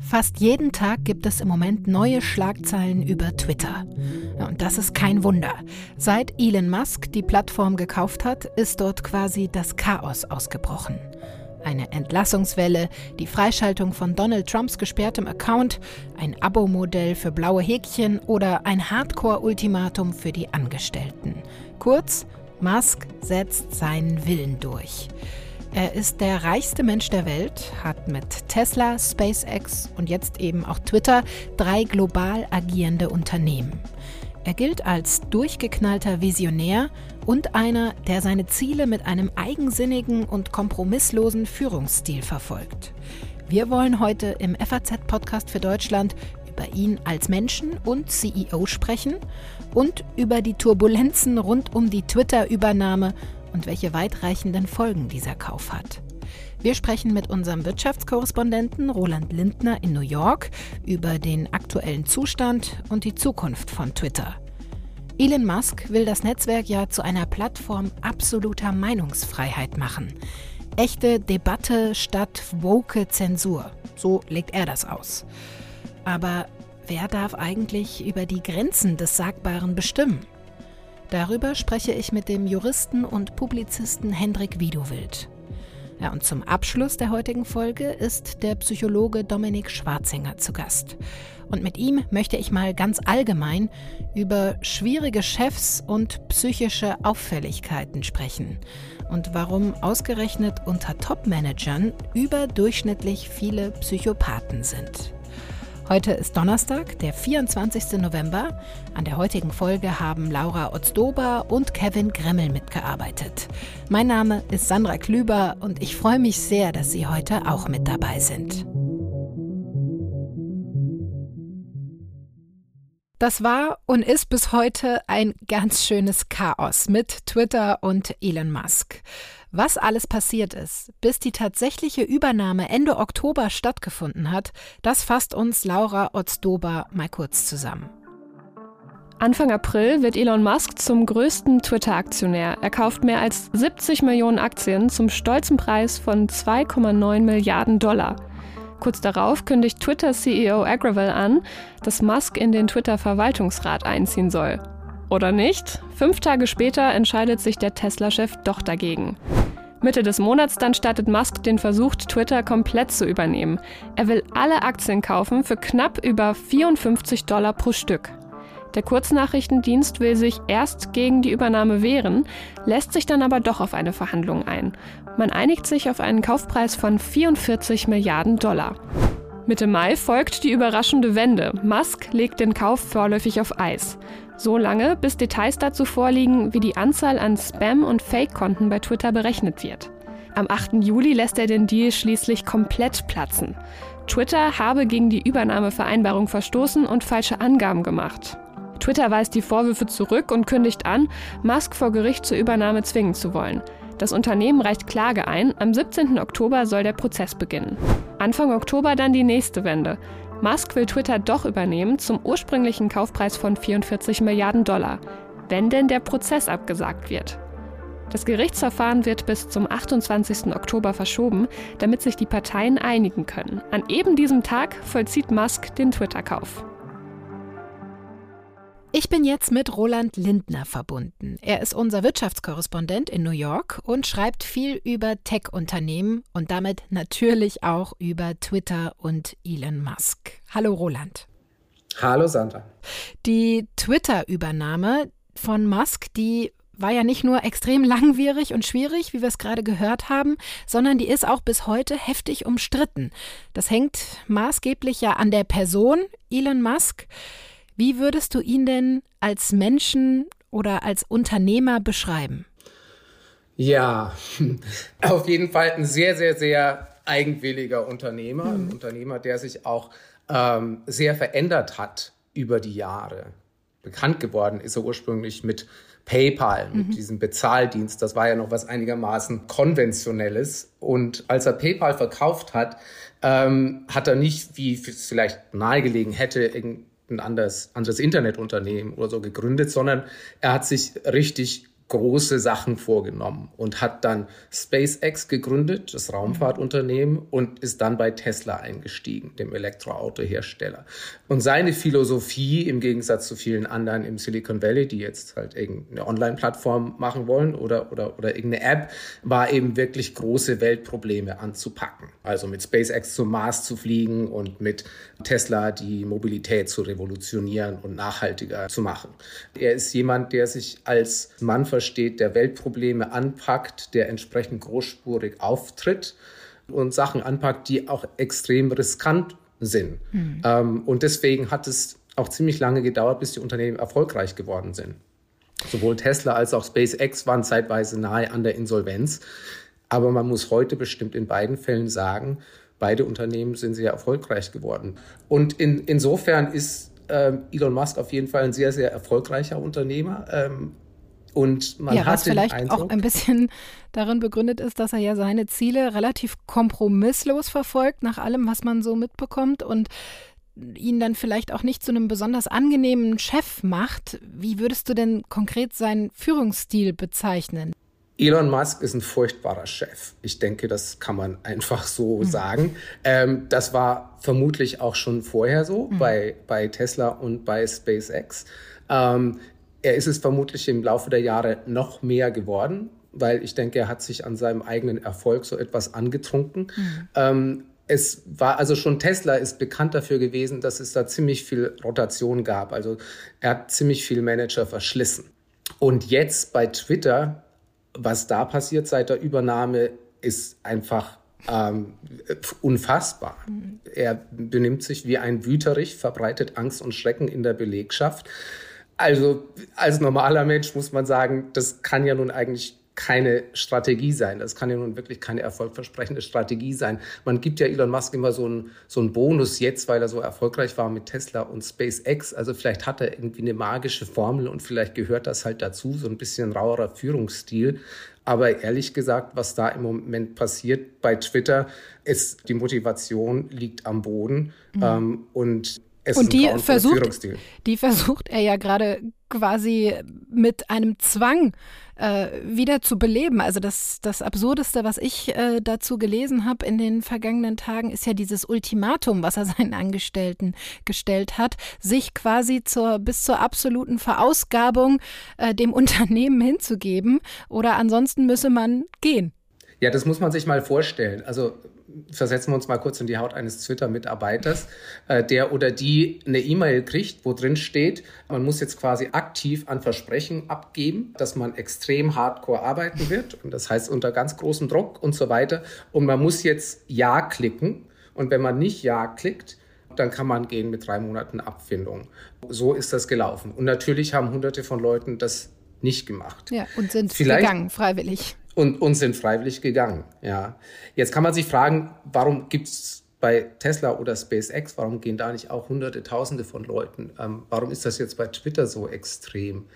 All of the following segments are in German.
Fast jeden Tag gibt es im Moment neue Schlagzeilen über Twitter. Und das ist kein Wunder. Seit Elon Musk die Plattform gekauft hat, ist dort quasi das Chaos ausgebrochen. Eine Entlassungswelle, die Freischaltung von Donald Trumps gesperrtem Account, ein Abo-Modell für blaue Häkchen oder ein Hardcore-Ultimatum für die Angestellten. Kurz, Musk setzt seinen Willen durch. Er ist der reichste Mensch der Welt, hat mit Tesla, SpaceX und jetzt eben auch Twitter drei global agierende Unternehmen. Er gilt als durchgeknallter Visionär und einer, der seine Ziele mit einem eigensinnigen und kompromisslosen Führungsstil verfolgt. Wir wollen heute im FAZ-Podcast für Deutschland über ihn als Menschen und CEO sprechen und über die Turbulenzen rund um die Twitter-Übernahme und welche weitreichenden Folgen dieser Kauf hat. Wir sprechen mit unserem Wirtschaftskorrespondenten Roland Lindner in New York über den aktuellen Zustand und die Zukunft von Twitter. Elon Musk will das Netzwerk ja zu einer Plattform absoluter Meinungsfreiheit machen. Echte Debatte statt woke Zensur. So legt er das aus. Aber wer darf eigentlich über die Grenzen des Sagbaren bestimmen? Darüber spreche ich mit dem Juristen und Publizisten Hendrik Widowild. Ja, und zum Abschluss der heutigen Folge ist der Psychologe Dominik Schwarzinger zu Gast. Und mit ihm möchte ich mal ganz allgemein über schwierige Chefs und psychische Auffälligkeiten sprechen und warum ausgerechnet unter Top-Managern überdurchschnittlich viele Psychopathen sind. Heute ist Donnerstag, der 24. November. An der heutigen Folge haben Laura Otzdober und Kevin Gremmel mitgearbeitet. Mein Name ist Sandra Klüber und ich freue mich sehr, dass Sie heute auch mit dabei sind. Das war und ist bis heute ein ganz schönes Chaos mit Twitter und Elon Musk. Was alles passiert ist, bis die tatsächliche Übernahme Ende Oktober stattgefunden hat, das fasst uns Laura Otzdober mal kurz zusammen. Anfang April wird Elon Musk zum größten Twitter-Aktionär. Er kauft mehr als 70 Millionen Aktien zum stolzen Preis von 2,9 Milliarden Dollar. Kurz darauf kündigt Twitter-CEO Agrawal an, dass Musk in den Twitter-Verwaltungsrat einziehen soll. Oder nicht? Fünf Tage später entscheidet sich der Tesla-Chef doch dagegen. Mitte des Monats dann startet Musk den Versuch, Twitter komplett zu übernehmen. Er will alle Aktien kaufen für knapp über 54 Dollar pro Stück. Der Kurznachrichtendienst will sich erst gegen die Übernahme wehren, lässt sich dann aber doch auf eine Verhandlung ein. Man einigt sich auf einen Kaufpreis von 44 Milliarden Dollar. Mitte Mai folgt die überraschende Wende. Musk legt den Kauf vorläufig auf Eis. So lange, bis Details dazu vorliegen, wie die Anzahl an Spam- und Fake-Konten bei Twitter berechnet wird. Am 8. Juli lässt er den Deal schließlich komplett platzen. Twitter habe gegen die Übernahmevereinbarung verstoßen und falsche Angaben gemacht. Twitter weist die Vorwürfe zurück und kündigt an, Musk vor Gericht zur Übernahme zwingen zu wollen. Das Unternehmen reicht Klage ein, am 17. Oktober soll der Prozess beginnen. Anfang Oktober dann die nächste Wende. Musk will Twitter doch übernehmen zum ursprünglichen Kaufpreis von 44 Milliarden Dollar, wenn denn der Prozess abgesagt wird. Das Gerichtsverfahren wird bis zum 28. Oktober verschoben, damit sich die Parteien einigen können. An eben diesem Tag vollzieht Musk den Twitter-Kauf. Ich bin jetzt mit Roland Lindner verbunden. Er ist unser Wirtschaftskorrespondent in New York und schreibt viel über Tech-Unternehmen und damit natürlich auch über Twitter und Elon Musk. Hallo Roland. Hallo Sandra. Die Twitter-Übernahme von Musk, die war ja nicht nur extrem langwierig und schwierig, wie wir es gerade gehört haben, sondern die ist auch bis heute heftig umstritten. Das hängt maßgeblich ja an der Person Elon Musk. Wie würdest du ihn denn als Menschen oder als Unternehmer beschreiben? Ja, auf jeden Fall ein sehr, sehr, sehr eigenwilliger Unternehmer, mhm. ein Unternehmer, der sich auch ähm, sehr verändert hat über die Jahre. Bekannt geworden ist er ursprünglich mit PayPal, mit mhm. diesem Bezahldienst. Das war ja noch was einigermaßen konventionelles. Und als er PayPal verkauft hat, ähm, hat er nicht, wie es vielleicht nahegelegen hätte, ein anderes, anderes Internetunternehmen oder so gegründet, sondern er hat sich richtig große Sachen vorgenommen und hat dann SpaceX gegründet, das Raumfahrtunternehmen, und ist dann bei Tesla eingestiegen, dem Elektroautohersteller. Und seine Philosophie, im Gegensatz zu vielen anderen im Silicon Valley, die jetzt halt irgendeine Online-Plattform machen wollen oder, oder, oder irgendeine App, war eben wirklich große Weltprobleme anzupacken. Also mit SpaceX zum Mars zu fliegen und mit Tesla die Mobilität zu revolutionieren und nachhaltiger zu machen. Er ist jemand, der sich als Mann versteht, der Weltprobleme anpackt, der entsprechend großspurig auftritt und Sachen anpackt, die auch extrem riskant sind. Mhm. Ähm, und deswegen hat es auch ziemlich lange gedauert, bis die Unternehmen erfolgreich geworden sind. Sowohl Tesla als auch SpaceX waren zeitweise nahe an der Insolvenz. Aber man muss heute bestimmt in beiden Fällen sagen, beide Unternehmen sind sehr erfolgreich geworden. Und in, insofern ist ähm, Elon Musk auf jeden Fall ein sehr, sehr erfolgreicher Unternehmer. Ähm, und man ja, hat was vielleicht Eindruck, auch ein bisschen darin begründet ist, dass er ja seine Ziele relativ kompromisslos verfolgt, nach allem, was man so mitbekommt und ihn dann vielleicht auch nicht zu einem besonders angenehmen Chef macht. Wie würdest du denn konkret seinen Führungsstil bezeichnen? Elon Musk ist ein furchtbarer Chef. Ich denke, das kann man einfach so mhm. sagen. Ähm, das war vermutlich auch schon vorher so mhm. bei, bei Tesla und bei SpaceX. Ähm, er ist es vermutlich im Laufe der Jahre noch mehr geworden, weil ich denke, er hat sich an seinem eigenen Erfolg so etwas angetrunken. Mhm. Ähm, es war also schon Tesla ist bekannt dafür gewesen, dass es da ziemlich viel Rotation gab. Also er hat ziemlich viel Manager verschlissen. Und jetzt bei Twitter, was da passiert seit der Übernahme, ist einfach ähm, unfassbar. Mhm. Er benimmt sich wie ein Wüterich, verbreitet Angst und Schrecken in der Belegschaft. Also als normaler Mensch muss man sagen, das kann ja nun eigentlich keine Strategie sein. Das kann ja nun wirklich keine erfolgversprechende Strategie sein. Man gibt ja Elon Musk immer so einen, so einen Bonus jetzt, weil er so erfolgreich war mit Tesla und SpaceX. Also vielleicht hat er irgendwie eine magische Formel und vielleicht gehört das halt dazu, so ein bisschen rauerer Führungsstil. Aber ehrlich gesagt, was da im Moment passiert bei Twitter, ist die Motivation liegt am Boden. Mhm. Ähm, und es und die versucht, die versucht er ja gerade quasi mit einem Zwang äh, wieder zu beleben. Also das, das Absurdeste, was ich äh, dazu gelesen habe in den vergangenen Tagen, ist ja dieses Ultimatum, was er seinen Angestellten gestellt hat, sich quasi zur, bis zur absoluten Verausgabung äh, dem Unternehmen hinzugeben oder ansonsten müsse man gehen. Ja, das muss man sich mal vorstellen. Also versetzen wir uns mal kurz in die Haut eines Twitter-Mitarbeiters, äh, der oder die eine E-Mail kriegt, wo drin steht, man muss jetzt quasi aktiv an Versprechen abgeben, dass man extrem hardcore arbeiten wird. Und das heißt unter ganz großem Druck und so weiter. Und man muss jetzt Ja klicken. Und wenn man nicht Ja klickt, dann kann man gehen mit drei Monaten Abfindung. So ist das gelaufen. Und natürlich haben hunderte von Leuten das nicht gemacht. Ja, und sind Vielleicht, gegangen, freiwillig und, und sind freiwillig gegangen. Ja. Jetzt kann man sich fragen, warum gibt es bei Tesla oder SpaceX, warum gehen da nicht auch Hunderte, Tausende von Leuten? Ähm, warum ist das jetzt bei Twitter so extrem?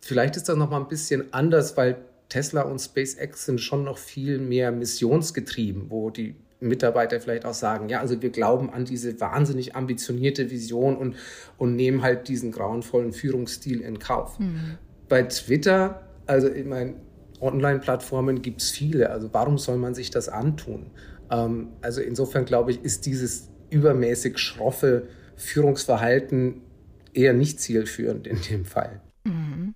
Vielleicht ist das noch mal ein bisschen anders, weil Tesla und SpaceX sind schon noch viel mehr missionsgetrieben, wo die Mitarbeiter vielleicht auch sagen, ja, also wir glauben an diese wahnsinnig ambitionierte Vision und, und nehmen halt diesen grauenvollen Führungsstil in Kauf. Mhm. Bei Twitter, also ich meine, Online-Plattformen gibt es viele. Also warum soll man sich das antun? Ähm, also insofern glaube ich, ist dieses übermäßig schroffe Führungsverhalten eher nicht zielführend in dem Fall. Mhm.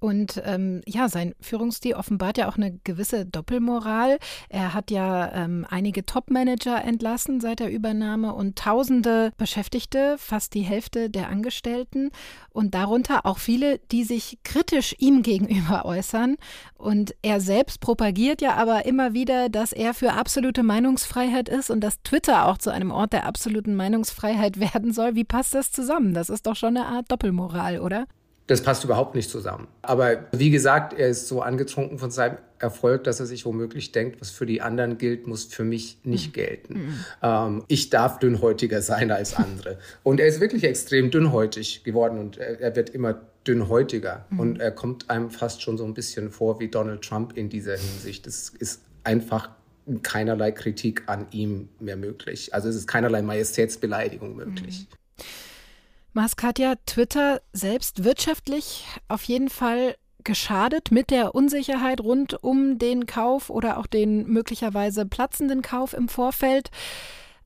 Und ähm, ja, sein Führungsstil offenbart ja auch eine gewisse Doppelmoral. Er hat ja ähm, einige Top-Manager entlassen seit der Übernahme und tausende Beschäftigte, fast die Hälfte der Angestellten und darunter auch viele, die sich kritisch ihm gegenüber äußern. Und er selbst propagiert ja aber immer wieder, dass er für absolute Meinungsfreiheit ist und dass Twitter auch zu einem Ort der absoluten Meinungsfreiheit werden soll. Wie passt das zusammen? Das ist doch schon eine Art Doppelmoral, oder? Das passt überhaupt nicht zusammen. Aber wie gesagt, er ist so angetrunken von seinem Erfolg, dass er sich womöglich denkt, was für die anderen gilt, muss für mich nicht mhm. gelten. Mhm. Ähm, ich darf dünnhäutiger sein als andere. und er ist wirklich extrem dünnhäutig geworden und er, er wird immer dünnhäutiger. Mhm. Und er kommt einem fast schon so ein bisschen vor wie Donald Trump in dieser Hinsicht. Es ist einfach keinerlei Kritik an ihm mehr möglich. Also es ist keinerlei Majestätsbeleidigung möglich. Mhm. Musk hat ja Twitter selbst wirtschaftlich auf jeden Fall geschadet mit der Unsicherheit rund um den Kauf oder auch den möglicherweise platzenden Kauf im Vorfeld.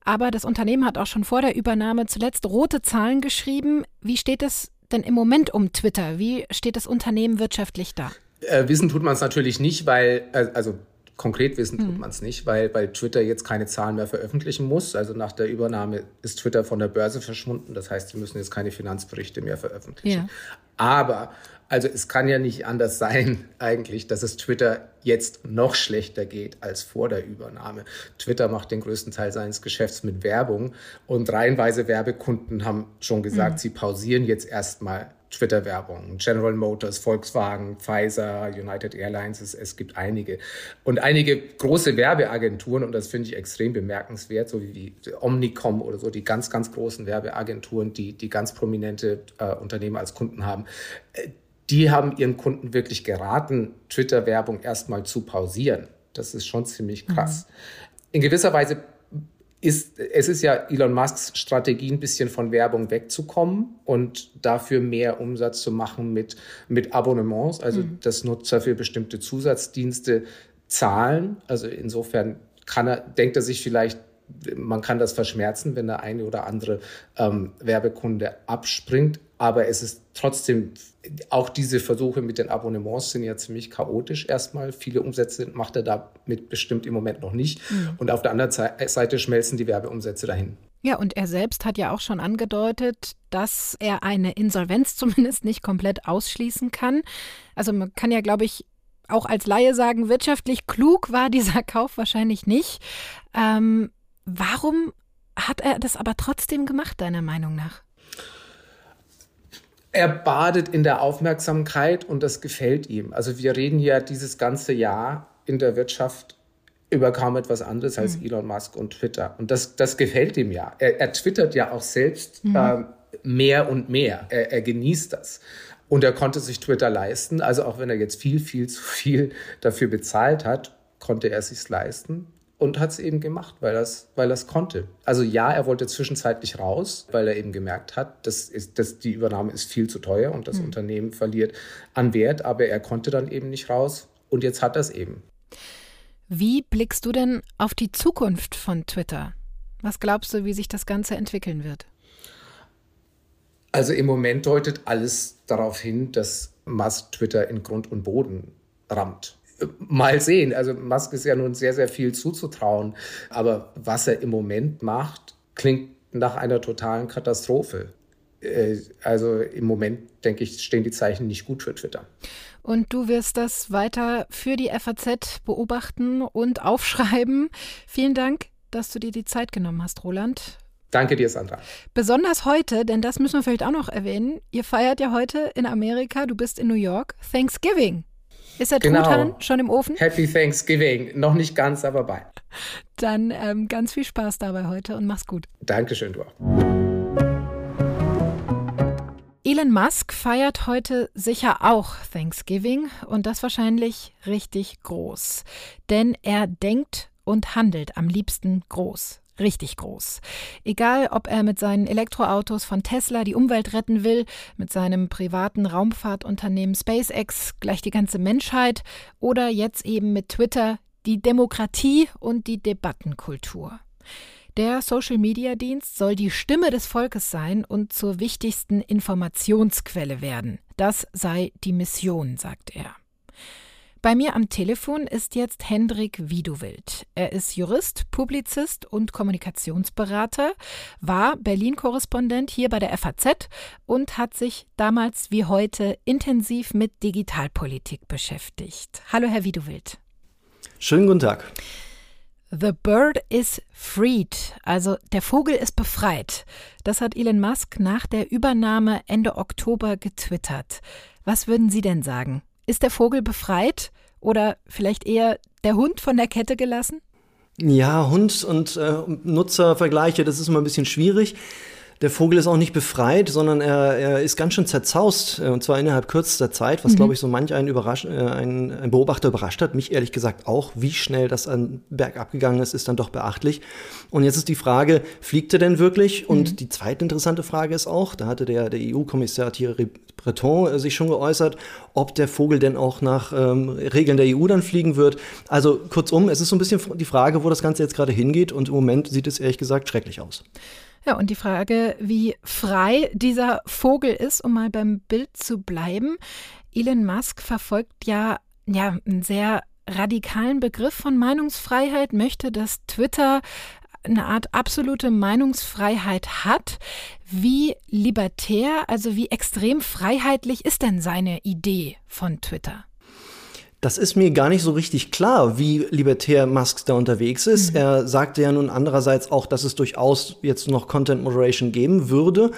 Aber das Unternehmen hat auch schon vor der Übernahme zuletzt rote Zahlen geschrieben. Wie steht es denn im Moment um Twitter? Wie steht das Unternehmen wirtschaftlich da? Äh, wissen tut man es natürlich nicht, weil, äh, also konkret wissen tut hm. man es nicht, weil, weil Twitter jetzt keine Zahlen mehr veröffentlichen muss. Also nach der Übernahme ist Twitter von der Börse verschwunden. Das heißt, sie müssen jetzt keine Finanzberichte mehr veröffentlichen. Ja. Aber also es kann ja nicht anders sein eigentlich, dass es Twitter jetzt noch schlechter geht als vor der Übernahme. Twitter macht den größten Teil seines Geschäfts mit Werbung und reihenweise Werbekunden haben schon gesagt, mhm. sie pausieren jetzt erstmal Twitter-Werbung. General Motors, Volkswagen, Pfizer, United Airlines, es, es, gibt einige. Und einige große Werbeagenturen, und das finde ich extrem bemerkenswert, so wie Omnicom oder so, die ganz, ganz großen Werbeagenturen, die, die ganz prominente äh, Unternehmen als Kunden haben, äh, die haben ihren Kunden wirklich geraten, Twitter-Werbung erstmal zu pausieren. Das ist schon ziemlich krass. Mhm. In gewisser Weise ist, es ist ja Elon Musks Strategie, ein bisschen von Werbung wegzukommen und dafür mehr Umsatz zu machen mit, mit Abonnements, also mhm. dass Nutzer für bestimmte Zusatzdienste zahlen. Also insofern kann er, denkt er sich vielleicht, man kann das verschmerzen, wenn der eine oder andere ähm, Werbekunde abspringt. Aber es ist trotzdem, auch diese Versuche mit den Abonnements sind ja ziemlich chaotisch erstmal. Viele Umsätze macht er damit bestimmt im Moment noch nicht. Mhm. Und auf der anderen Seite schmelzen die Werbeumsätze dahin. Ja, und er selbst hat ja auch schon angedeutet, dass er eine Insolvenz zumindest nicht komplett ausschließen kann. Also man kann ja, glaube ich, auch als Laie sagen, wirtschaftlich klug war dieser Kauf wahrscheinlich nicht. Ähm, Warum hat er das aber trotzdem gemacht, deiner Meinung nach? Er badet in der Aufmerksamkeit und das gefällt ihm. Also wir reden ja dieses ganze Jahr in der Wirtschaft über kaum etwas anderes als mhm. Elon Musk und Twitter. Und das, das gefällt ihm ja. Er, er twittert ja auch selbst mhm. äh, mehr und mehr. Er, er genießt das. Und er konnte sich Twitter leisten. Also auch wenn er jetzt viel, viel zu viel dafür bezahlt hat, konnte er es sich leisten und hat es eben gemacht, weil er weil es konnte. Also ja, er wollte zwischenzeitlich raus, weil er eben gemerkt hat, dass, ist, dass die Übernahme ist viel zu teuer und das mhm. Unternehmen verliert an Wert, aber er konnte dann eben nicht raus und jetzt hat er es eben. Wie blickst du denn auf die Zukunft von Twitter? Was glaubst du, wie sich das Ganze entwickeln wird? Also im Moment deutet alles darauf hin, dass Musk Twitter in Grund und Boden rammt mal sehen. Also Musk ist ja nun sehr, sehr viel zuzutrauen. Aber was er im Moment macht, klingt nach einer totalen Katastrophe. Äh, also im Moment, denke ich, stehen die Zeichen nicht gut für Twitter. Und du wirst das weiter für die FAZ beobachten und aufschreiben. Vielen Dank, dass du dir die Zeit genommen hast, Roland. Danke dir, Sandra. Besonders heute, denn das müssen wir vielleicht auch noch erwähnen. Ihr feiert ja heute in Amerika, du bist in New York, Thanksgiving. Ist der genau. Truthahn schon im Ofen? Happy Thanksgiving. Noch nicht ganz, aber bald. Dann ähm, ganz viel Spaß dabei heute und mach's gut. Dankeschön, du auch. Elon Musk feiert heute sicher auch Thanksgiving und das wahrscheinlich richtig groß. Denn er denkt und handelt am liebsten groß richtig groß. Egal, ob er mit seinen Elektroautos von Tesla die Umwelt retten will, mit seinem privaten Raumfahrtunternehmen SpaceX gleich die ganze Menschheit oder jetzt eben mit Twitter die Demokratie und die Debattenkultur. Der Social-Media-Dienst soll die Stimme des Volkes sein und zur wichtigsten Informationsquelle werden. Das sei die Mission, sagt er. Bei mir am Telefon ist jetzt Hendrik Wiedowild. Er ist Jurist, Publizist und Kommunikationsberater, war Berlin-Korrespondent hier bei der FAZ und hat sich damals wie heute intensiv mit Digitalpolitik beschäftigt. Hallo, Herr Wiedowild. Schönen guten Tag. The bird is freed, also der Vogel ist befreit. Das hat Elon Musk nach der Übernahme Ende Oktober getwittert. Was würden Sie denn sagen? Ist der Vogel befreit oder vielleicht eher der Hund von der Kette gelassen? Ja, Hund und äh, Nutzervergleiche, das ist immer ein bisschen schwierig. Der Vogel ist auch nicht befreit, sondern er, er ist ganz schön zerzaust, äh, und zwar innerhalb kürzester Zeit, was, mhm. glaube ich, so manch einen, Überrasch äh, ein, ein Beobachter überrascht hat. Mich ehrlich gesagt auch, wie schnell das an Berg abgegangen ist, ist dann doch beachtlich. Und jetzt ist die Frage, fliegt er denn wirklich? Und mhm. die zweite interessante Frage ist auch, da hatte der, der EU-Kommissar Thierry Breton äh, sich schon geäußert, ob der Vogel denn auch nach ähm, Regeln der EU dann fliegen wird. Also kurzum, es ist so ein bisschen die Frage, wo das Ganze jetzt gerade hingeht und im Moment sieht es ehrlich gesagt schrecklich aus. Ja, und die Frage, wie frei dieser Vogel ist, um mal beim Bild zu bleiben. Elon Musk verfolgt ja, ja einen sehr radikalen Begriff von Meinungsfreiheit, möchte, dass Twitter eine Art absolute Meinungsfreiheit hat. Wie libertär, also wie extrem freiheitlich ist denn seine Idee von Twitter? Das ist mir gar nicht so richtig klar, wie libertär Musk da unterwegs ist. Mhm. Er sagte ja nun andererseits auch, dass es durchaus jetzt noch Content Moderation geben würde.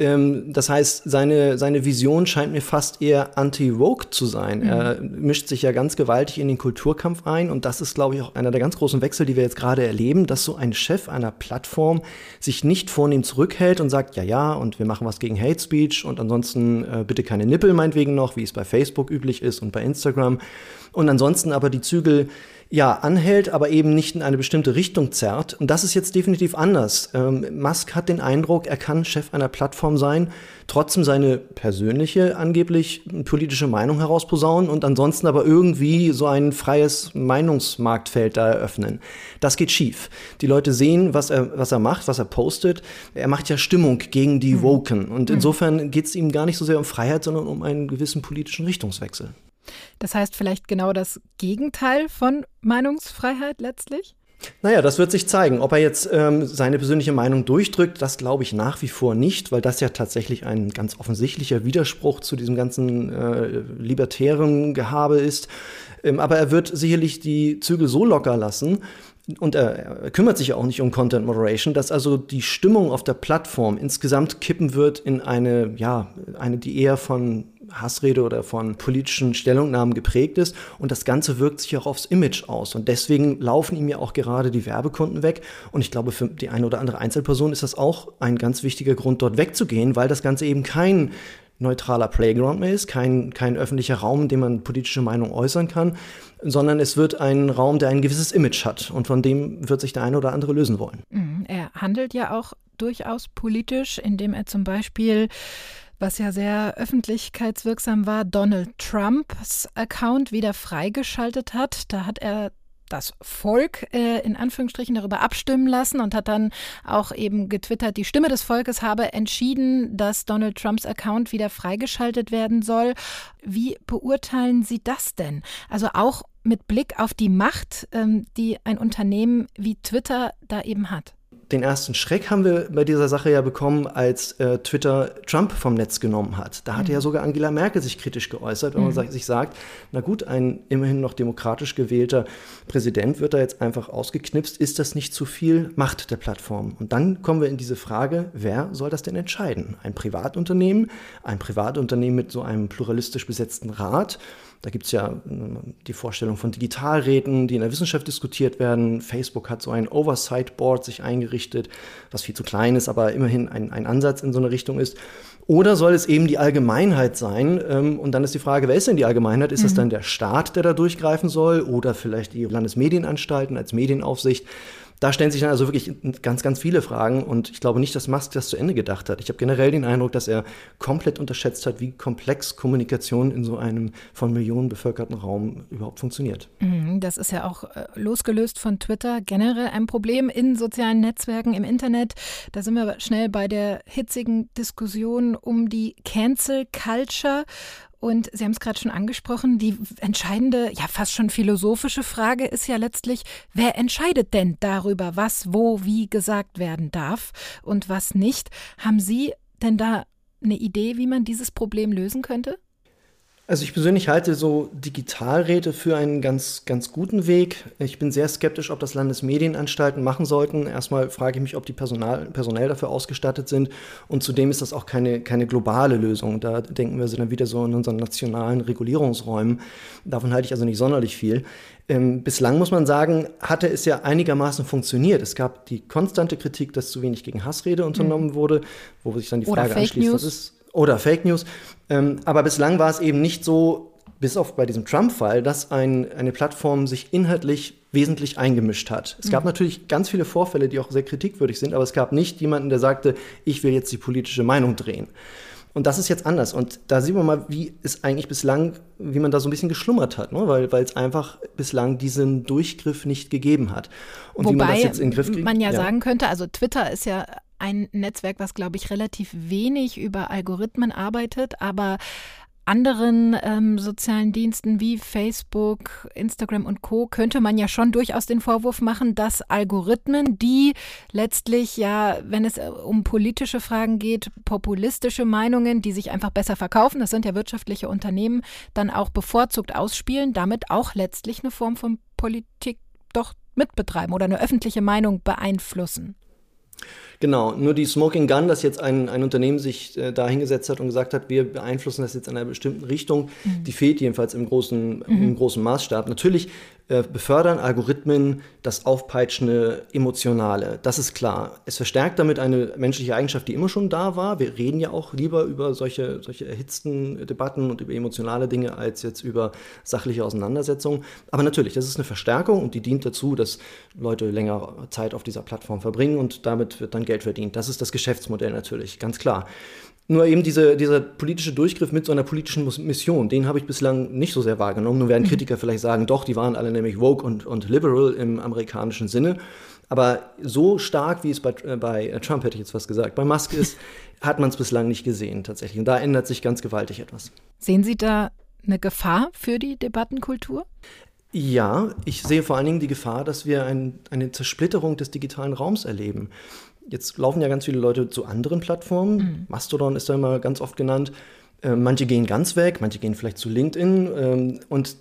Ähm, das heißt, seine, seine Vision scheint mir fast eher anti-woke zu sein. Mhm. Er mischt sich ja ganz gewaltig in den Kulturkampf ein und das ist, glaube ich, auch einer der ganz großen Wechsel, die wir jetzt gerade erleben, dass so ein Chef einer Plattform sich nicht vornehm zurückhält und sagt, ja, ja, und wir machen was gegen Hate Speech und ansonsten äh, bitte keine Nippel meinetwegen noch, wie es bei Facebook üblich ist und bei Instagram und ansonsten aber die Zügel ja, anhält, aber eben nicht in eine bestimmte Richtung zerrt. Und das ist jetzt definitiv anders. Ähm, Musk hat den Eindruck, er kann Chef einer Plattform sein, trotzdem seine persönliche, angeblich politische Meinung herausposaunen und ansonsten aber irgendwie so ein freies Meinungsmarktfeld da eröffnen. Das geht schief. Die Leute sehen, was er, was er macht, was er postet. Er macht ja Stimmung gegen die mhm. Woken. Und mhm. insofern geht es ihm gar nicht so sehr um Freiheit, sondern um einen gewissen politischen Richtungswechsel. Das heißt vielleicht genau das Gegenteil von Meinungsfreiheit letztlich? Naja, das wird sich zeigen. Ob er jetzt ähm, seine persönliche Meinung durchdrückt, das glaube ich nach wie vor nicht, weil das ja tatsächlich ein ganz offensichtlicher Widerspruch zu diesem ganzen äh, libertären Gehabe ist. Ähm, aber er wird sicherlich die Zügel so locker lassen, und er, er, kümmert sich ja auch nicht um Content Moderation, dass also die Stimmung auf der Plattform insgesamt kippen wird in eine, ja, eine, die eher von Hassrede oder von politischen Stellungnahmen geprägt ist. Und das Ganze wirkt sich auch aufs Image aus. Und deswegen laufen ihm ja auch gerade die Werbekunden weg. Und ich glaube, für die eine oder andere Einzelperson ist das auch ein ganz wichtiger Grund, dort wegzugehen, weil das Ganze eben kein neutraler Playground mehr ist, kein, kein öffentlicher Raum, in dem man politische Meinung äußern kann, sondern es wird ein Raum, der ein gewisses Image hat und von dem wird sich der eine oder andere lösen wollen. Mhm. Er handelt ja auch durchaus politisch, indem er zum Beispiel was ja sehr öffentlichkeitswirksam war, Donald Trumps Account wieder freigeschaltet hat. Da hat er das Volk äh, in Anführungsstrichen darüber abstimmen lassen und hat dann auch eben getwittert, die Stimme des Volkes habe entschieden, dass Donald Trumps Account wieder freigeschaltet werden soll. Wie beurteilen Sie das denn? Also auch mit Blick auf die Macht, ähm, die ein Unternehmen wie Twitter da eben hat den ersten Schreck haben wir bei dieser Sache ja bekommen, als äh, Twitter Trump vom Netz genommen hat. Da hatte mhm. ja sogar Angela Merkel sich kritisch geäußert, wenn mhm. man sich sagt, na gut, ein immerhin noch demokratisch gewählter Präsident wird da jetzt einfach ausgeknipst. Ist das nicht zu viel Macht der Plattform? Und dann kommen wir in diese Frage, wer soll das denn entscheiden? Ein Privatunternehmen, ein Privatunternehmen mit so einem pluralistisch besetzten Rat? Da gibt es ja äh, die Vorstellung von Digitalräten, die in der Wissenschaft diskutiert werden. Facebook hat so ein Oversight Board sich eingerichtet, was viel zu klein ist, aber immerhin ein, ein Ansatz in so eine Richtung ist. Oder soll es eben die Allgemeinheit sein? Ähm, und dann ist die Frage, wer ist denn die Allgemeinheit? Ist mhm. das dann der Staat, der da durchgreifen soll? Oder vielleicht die Landesmedienanstalten als Medienaufsicht? Da stellen sich dann also wirklich ganz, ganz viele Fragen und ich glaube nicht, dass Musk das zu Ende gedacht hat. Ich habe generell den Eindruck, dass er komplett unterschätzt hat, wie komplex Kommunikation in so einem von Millionen bevölkerten Raum überhaupt funktioniert. Mhm, das ist ja auch äh, losgelöst von Twitter generell ein Problem in sozialen Netzwerken im Internet. Da sind wir schnell bei der hitzigen Diskussion um die Cancel Culture. Und Sie haben es gerade schon angesprochen, die entscheidende, ja fast schon philosophische Frage ist ja letztlich, wer entscheidet denn darüber, was, wo, wie gesagt werden darf und was nicht? Haben Sie denn da eine Idee, wie man dieses Problem lösen könnte? Also ich persönlich halte so Digitalräte für einen ganz, ganz guten Weg. Ich bin sehr skeptisch, ob das Landesmedienanstalten machen sollten. Erstmal frage ich mich, ob die Personal, personell dafür ausgestattet sind. Und zudem ist das auch keine, keine globale Lösung. Da denken wir so dann wieder so in unseren nationalen Regulierungsräumen. Davon halte ich also nicht sonderlich viel. Ähm, bislang muss man sagen, hatte es ja einigermaßen funktioniert. Es gab die konstante Kritik, dass zu wenig gegen Hassrede unternommen mhm. wurde, wo sich dann die Frage anschließt, was ist oder Fake News. Ähm, aber bislang war es eben nicht so, bis auf bei diesem Trump-Fall, dass ein, eine Plattform sich inhaltlich wesentlich eingemischt hat. Es gab mhm. natürlich ganz viele Vorfälle, die auch sehr kritikwürdig sind, aber es gab nicht jemanden, der sagte, ich will jetzt die politische Meinung drehen. Und das ist jetzt anders. Und da sieht man mal, wie es eigentlich bislang, wie man da so ein bisschen geschlummert hat, ne? weil es einfach bislang diesen Durchgriff nicht gegeben hat. Und Wobei wie man das jetzt in den Griff kriegt. man ja, ja sagen könnte, also Twitter ist ja ein Netzwerk, was, glaube ich, relativ wenig über Algorithmen arbeitet, aber anderen ähm, sozialen Diensten wie Facebook, Instagram und Co. könnte man ja schon durchaus den Vorwurf machen, dass Algorithmen, die letztlich ja, wenn es äh, um politische Fragen geht, populistische Meinungen, die sich einfach besser verkaufen, das sind ja wirtschaftliche Unternehmen, dann auch bevorzugt ausspielen, damit auch letztlich eine Form von Politik doch mitbetreiben oder eine öffentliche Meinung beeinflussen. Genau, nur die Smoking Gun, dass jetzt ein, ein Unternehmen sich äh, da hingesetzt hat und gesagt hat, wir beeinflussen das jetzt in einer bestimmten Richtung, mhm. die fehlt jedenfalls im großen, mhm. im großen Maßstab. Natürlich befördern Algorithmen das aufpeitschende Emotionale. Das ist klar. Es verstärkt damit eine menschliche Eigenschaft, die immer schon da war. Wir reden ja auch lieber über solche, solche erhitzten Debatten und über emotionale Dinge als jetzt über sachliche Auseinandersetzungen. Aber natürlich, das ist eine Verstärkung und die dient dazu, dass Leute länger Zeit auf dieser Plattform verbringen und damit wird dann Geld verdient. Das ist das Geschäftsmodell natürlich, ganz klar. Nur eben diese, dieser politische Durchgriff mit so einer politischen Mission, den habe ich bislang nicht so sehr wahrgenommen. Nun werden mhm. Kritiker vielleicht sagen, doch, die waren alle nämlich woke und, und liberal im amerikanischen Sinne. Aber so stark, wie es bei, äh, bei Trump, hätte ich jetzt was gesagt, bei Musk ist, hat man es bislang nicht gesehen tatsächlich. Und da ändert sich ganz gewaltig etwas. Sehen Sie da eine Gefahr für die Debattenkultur? Ja, ich sehe vor allen Dingen die Gefahr, dass wir ein, eine Zersplitterung des digitalen Raums erleben. Jetzt laufen ja ganz viele Leute zu anderen Plattformen. Mhm. Mastodon ist da immer ganz oft genannt. Äh, manche gehen ganz weg, manche gehen vielleicht zu LinkedIn. Ähm, und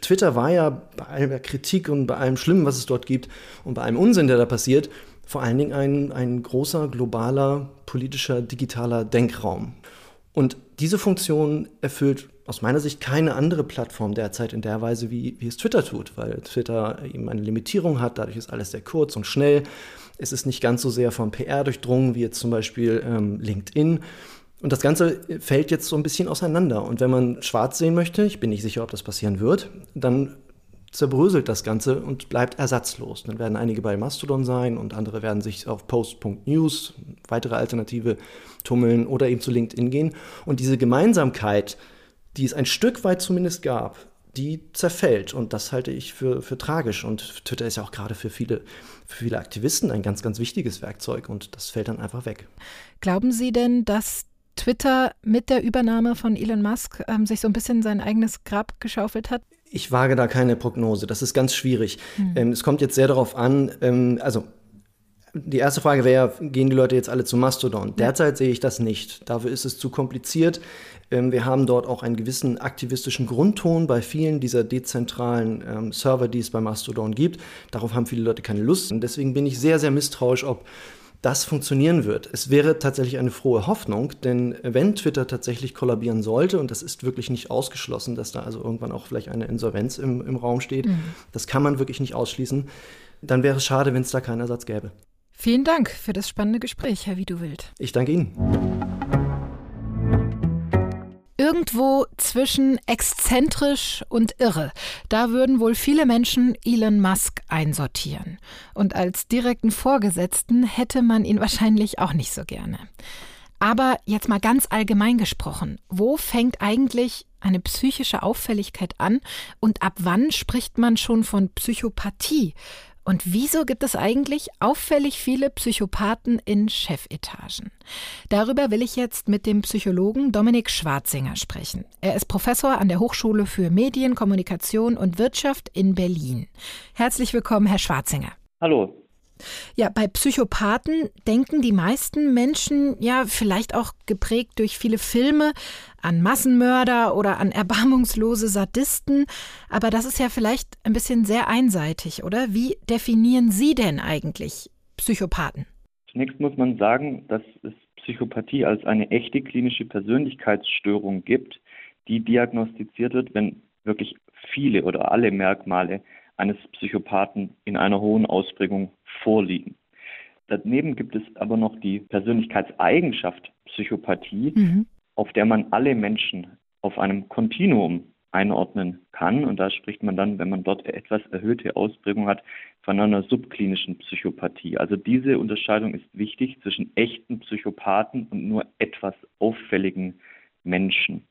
Twitter war ja bei aller Kritik und bei allem Schlimmen, was es dort gibt und bei allem Unsinn, der da passiert, vor allen Dingen ein, ein großer, globaler, politischer, digitaler Denkraum. Und diese Funktion erfüllt aus meiner Sicht keine andere Plattform derzeit in der Weise, wie, wie es Twitter tut, weil Twitter eben eine Limitierung hat, dadurch ist alles sehr kurz und schnell. Es ist nicht ganz so sehr vom PR durchdrungen wie jetzt zum Beispiel ähm, LinkedIn. Und das Ganze fällt jetzt so ein bisschen auseinander. Und wenn man schwarz sehen möchte, ich bin nicht sicher, ob das passieren wird, dann zerbröselt das Ganze und bleibt ersatzlos. Dann werden einige bei Mastodon sein und andere werden sich auf Post.news, weitere Alternative tummeln oder eben zu LinkedIn gehen. Und diese Gemeinsamkeit, die es ein Stück weit zumindest gab, die zerfällt. Und das halte ich für, für tragisch. Und Twitter ist ja auch gerade für viele, für viele Aktivisten ein ganz, ganz wichtiges Werkzeug. Und das fällt dann einfach weg. Glauben Sie denn, dass Twitter mit der Übernahme von Elon Musk ähm, sich so ein bisschen sein eigenes Grab geschaufelt hat? Ich wage da keine Prognose. Das ist ganz schwierig. Mhm. Ähm, es kommt jetzt sehr darauf an, ähm, also die erste Frage wäre, gehen die Leute jetzt alle zu Mastodon? Derzeit sehe ich das nicht. Dafür ist es zu kompliziert. Ähm, wir haben dort auch einen gewissen aktivistischen Grundton bei vielen dieser dezentralen ähm, Server, die es bei Mastodon gibt. Darauf haben viele Leute keine Lust. Und deswegen bin ich sehr, sehr misstrauisch, ob das funktionieren wird. Es wäre tatsächlich eine frohe Hoffnung, denn wenn Twitter tatsächlich kollabieren sollte, und das ist wirklich nicht ausgeschlossen, dass da also irgendwann auch vielleicht eine Insolvenz im, im Raum steht, mhm. das kann man wirklich nicht ausschließen, dann wäre es schade, wenn es da keinen Ersatz gäbe. Vielen Dank für das spannende Gespräch, Herr Wiedewild. Ich danke Ihnen. Irgendwo zwischen exzentrisch und irre, da würden wohl viele Menschen Elon Musk einsortieren. Und als direkten Vorgesetzten hätte man ihn wahrscheinlich auch nicht so gerne. Aber jetzt mal ganz allgemein gesprochen, wo fängt eigentlich eine psychische Auffälligkeit an und ab wann spricht man schon von Psychopathie? Und wieso gibt es eigentlich auffällig viele Psychopathen in Chefetagen? Darüber will ich jetzt mit dem Psychologen Dominik Schwarzinger sprechen. Er ist Professor an der Hochschule für Medien, Kommunikation und Wirtschaft in Berlin. Herzlich willkommen, Herr Schwarzinger. Hallo. Ja, bei Psychopathen denken die meisten Menschen ja vielleicht auch geprägt durch viele Filme an Massenmörder oder an erbarmungslose Sadisten. Aber das ist ja vielleicht ein bisschen sehr einseitig, oder? Wie definieren Sie denn eigentlich Psychopathen? Zunächst muss man sagen, dass es Psychopathie als eine echte klinische Persönlichkeitsstörung gibt, die diagnostiziert wird, wenn wirklich viele oder alle Merkmale eines Psychopathen in einer hohen Ausprägung vorliegen. Daneben gibt es aber noch die Persönlichkeitseigenschaft Psychopathie, mhm. Auf der man alle Menschen auf einem Kontinuum einordnen kann. Und da spricht man dann, wenn man dort etwas erhöhte Ausprägung hat, von einer subklinischen Psychopathie. Also diese Unterscheidung ist wichtig zwischen echten Psychopathen und nur etwas auffälligen Menschen.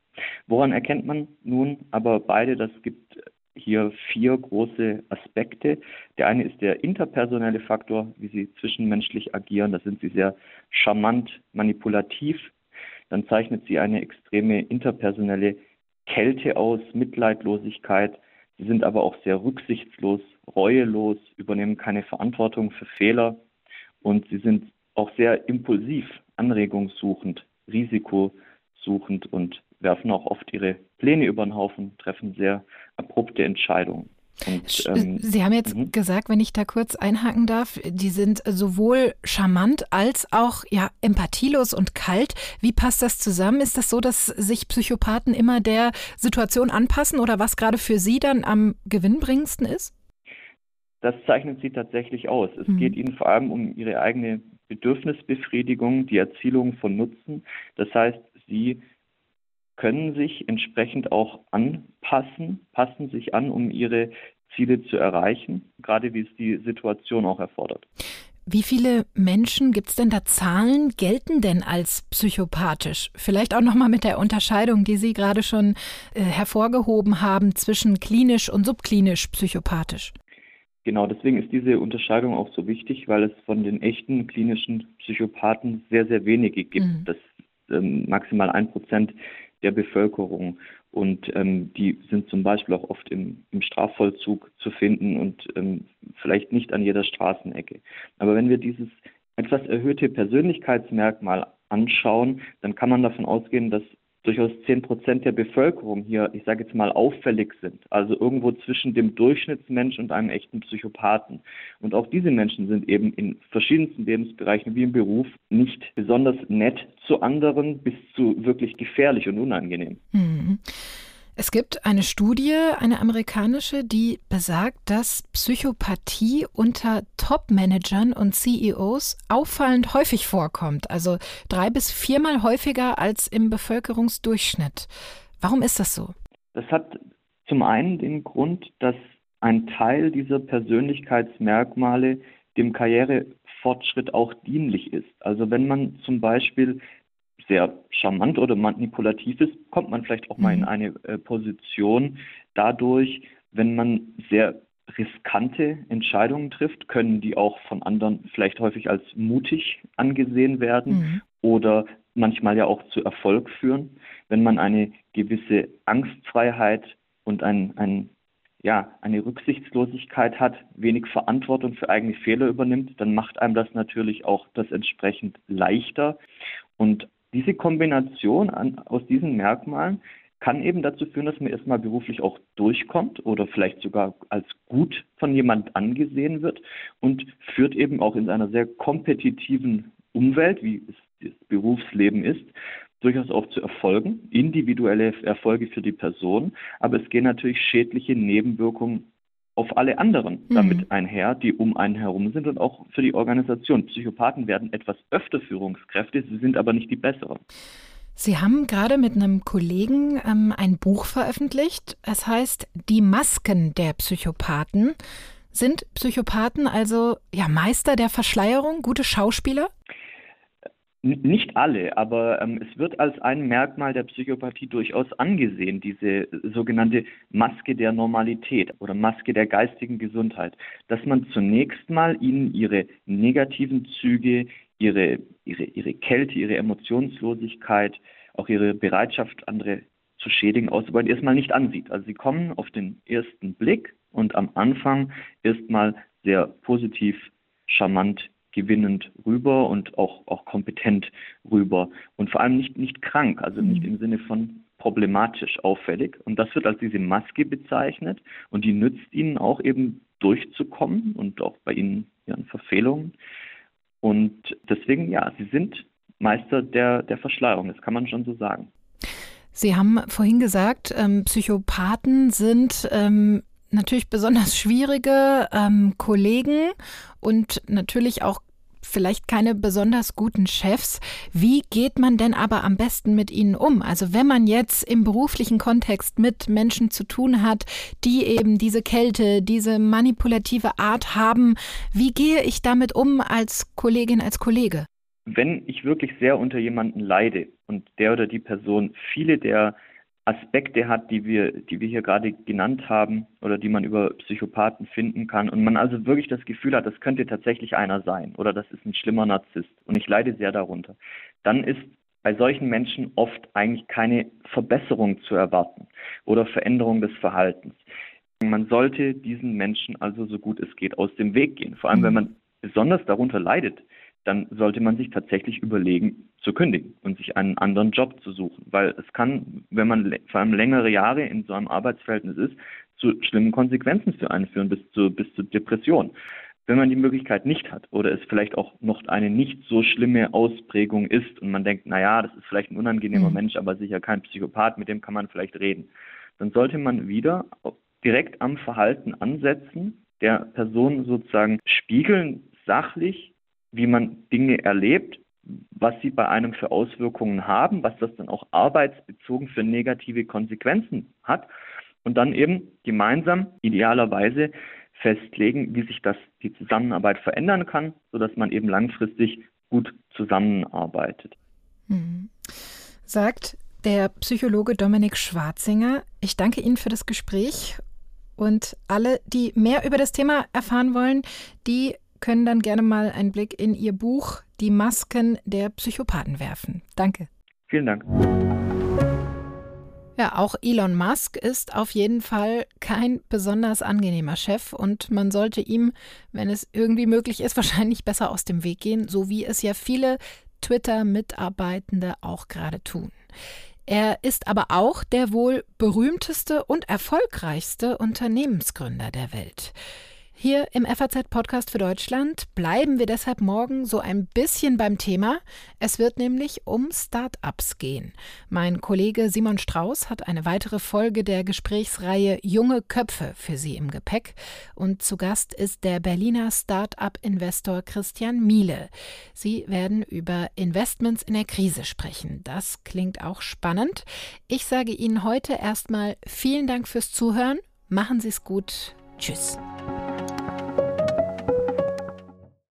Woran erkennt man nun aber beide? Das gibt hier vier große Aspekte. Der eine ist der interpersonelle Faktor, wie sie zwischenmenschlich agieren. Da sind sie sehr charmant, manipulativ. Dann zeichnet sie eine extreme interpersonelle Kälte aus, Mitleidlosigkeit. Sie sind aber auch sehr rücksichtslos, reuelos, übernehmen keine Verantwortung für Fehler und sie sind auch sehr impulsiv, anregungssuchend, risikosuchend und werfen auch oft ihre Pläne über den Haufen, treffen sehr abrupte Entscheidungen. Und, ähm, Sie haben jetzt mhm. gesagt, wenn ich da kurz einhaken darf, die sind sowohl charmant als auch ja empathielos und kalt. Wie passt das zusammen? Ist das so, dass sich Psychopathen immer der Situation anpassen oder was gerade für Sie dann am gewinnbringendsten ist? Das zeichnet sie tatsächlich aus. Es mhm. geht ihnen vor allem um ihre eigene Bedürfnisbefriedigung, die Erzielung von Nutzen. Das heißt, sie können sich entsprechend auch anpassen, passen sich an, um ihre Ziele zu erreichen, gerade wie es die Situation auch erfordert. Wie viele Menschen gibt es denn da Zahlen, gelten denn als psychopathisch? Vielleicht auch nochmal mit der Unterscheidung, die Sie gerade schon äh, hervorgehoben haben zwischen klinisch und subklinisch psychopathisch. Genau, deswegen ist diese Unterscheidung auch so wichtig, weil es von den echten klinischen Psychopathen sehr, sehr wenige gibt. Mhm. Das ähm, maximal ein Prozent der Bevölkerung. Und ähm, die sind zum Beispiel auch oft im, im Strafvollzug zu finden und ähm, vielleicht nicht an jeder Straßenecke. Aber wenn wir dieses etwas erhöhte Persönlichkeitsmerkmal anschauen, dann kann man davon ausgehen, dass durchaus 10 Prozent der Bevölkerung hier, ich sage jetzt mal, auffällig sind. Also irgendwo zwischen dem Durchschnittsmensch und einem echten Psychopathen. Und auch diese Menschen sind eben in verschiedensten Lebensbereichen wie im Beruf nicht besonders nett zu anderen bis zu wirklich gefährlich und unangenehm. Mhm. Es gibt eine Studie, eine amerikanische, die besagt, dass Psychopathie unter Top-Managern und CEOs auffallend häufig vorkommt, also drei bis viermal häufiger als im Bevölkerungsdurchschnitt. Warum ist das so? Das hat zum einen den Grund, dass ein Teil dieser Persönlichkeitsmerkmale dem Karrierefortschritt auch dienlich ist. Also wenn man zum Beispiel sehr charmant oder manipulativ ist, kommt man vielleicht auch mal in mhm. eine äh, Position. Dadurch, wenn man sehr riskante Entscheidungen trifft, können die auch von anderen vielleicht häufig als mutig angesehen werden mhm. oder manchmal ja auch zu Erfolg führen. Wenn man eine gewisse Angstfreiheit und ein, ein, ja, eine Rücksichtslosigkeit hat, wenig Verantwortung für eigene Fehler übernimmt, dann macht einem das natürlich auch das entsprechend leichter. Und diese Kombination an, aus diesen Merkmalen kann eben dazu führen, dass man erstmal beruflich auch durchkommt oder vielleicht sogar als gut von jemand angesehen wird und führt eben auch in einer sehr kompetitiven Umwelt, wie es das Berufsleben ist, durchaus auch zu Erfolgen, individuelle Erfolge für die Person, aber es gehen natürlich schädliche Nebenwirkungen auf alle anderen mhm. damit einher, die um einen herum sind und auch für die Organisation. Psychopathen werden etwas öfter Führungskräfte, sie sind aber nicht die besseren. Sie haben gerade mit einem Kollegen ähm, ein Buch veröffentlicht. Es heißt Die Masken der Psychopathen. Sind Psychopathen also ja Meister der Verschleierung, gute Schauspieler? Nicht alle, aber ähm, es wird als ein Merkmal der Psychopathie durchaus angesehen, diese sogenannte Maske der Normalität oder Maske der geistigen Gesundheit, dass man zunächst mal ihnen ihre negativen Züge, ihre, ihre, ihre Kälte, ihre Emotionslosigkeit, auch ihre Bereitschaft, andere zu schädigen, auszubeuten, erstmal nicht ansieht. Also sie kommen auf den ersten Blick und am Anfang erstmal sehr positiv, charmant gewinnend rüber und auch, auch kompetent rüber und vor allem nicht, nicht krank, also nicht mhm. im Sinne von problematisch auffällig. Und das wird als diese Maske bezeichnet und die nützt ihnen auch eben durchzukommen und auch bei ihnen ihren Verfehlungen. Und deswegen, ja, sie sind Meister der, der Verschleierung, das kann man schon so sagen. Sie haben vorhin gesagt, ähm, Psychopathen sind ähm, natürlich besonders schwierige ähm, Kollegen und natürlich auch vielleicht keine besonders guten Chefs. Wie geht man denn aber am besten mit ihnen um? Also wenn man jetzt im beruflichen Kontext mit Menschen zu tun hat, die eben diese Kälte, diese manipulative Art haben, wie gehe ich damit um als Kollegin, als Kollege? Wenn ich wirklich sehr unter jemanden leide und der oder die Person viele der Aspekte hat, die wir, die wir hier gerade genannt haben oder die man über Psychopathen finden kann und man also wirklich das Gefühl hat, das könnte tatsächlich einer sein oder das ist ein schlimmer Narzisst und ich leide sehr darunter, dann ist bei solchen Menschen oft eigentlich keine Verbesserung zu erwarten oder Veränderung des Verhaltens. Man sollte diesen Menschen also so gut es geht aus dem Weg gehen, vor allem wenn mhm. man besonders darunter leidet, dann sollte man sich tatsächlich überlegen, zu kündigen und sich einen anderen Job zu suchen. Weil es kann, wenn man vor allem längere Jahre in so einem Arbeitsverhältnis ist, zu schlimmen Konsequenzen für einen führen, bis zu, bis zu Depression. Wenn man die Möglichkeit nicht hat oder es vielleicht auch noch eine nicht so schlimme Ausprägung ist und man denkt, naja, das ist vielleicht ein unangenehmer mhm. Mensch, aber sicher kein Psychopath, mit dem kann man vielleicht reden, dann sollte man wieder direkt am Verhalten ansetzen, der Person sozusagen spiegeln, sachlich wie man Dinge erlebt, was sie bei einem für Auswirkungen haben, was das dann auch arbeitsbezogen für negative Konsequenzen hat und dann eben gemeinsam idealerweise festlegen, wie sich das die Zusammenarbeit verändern kann, sodass man eben langfristig gut zusammenarbeitet. Mhm. Sagt der Psychologe Dominik Schwarzinger. Ich danke Ihnen für das Gespräch und alle, die mehr über das Thema erfahren wollen, die können dann gerne mal einen Blick in Ihr Buch Die Masken der Psychopathen werfen. Danke. Vielen Dank. Ja, auch Elon Musk ist auf jeden Fall kein besonders angenehmer Chef und man sollte ihm, wenn es irgendwie möglich ist, wahrscheinlich besser aus dem Weg gehen, so wie es ja viele Twitter-Mitarbeitende auch gerade tun. Er ist aber auch der wohl berühmteste und erfolgreichste Unternehmensgründer der Welt. Hier im FAZ-Podcast für Deutschland bleiben wir deshalb morgen so ein bisschen beim Thema. Es wird nämlich um Start-ups gehen. Mein Kollege Simon Strauß hat eine weitere Folge der Gesprächsreihe Junge Köpfe für Sie im Gepäck. Und zu Gast ist der Berliner Start-up-Investor Christian Miele. Sie werden über Investments in der Krise sprechen. Das klingt auch spannend. Ich sage Ihnen heute erstmal vielen Dank fürs Zuhören. Machen Sie es gut. Tschüss.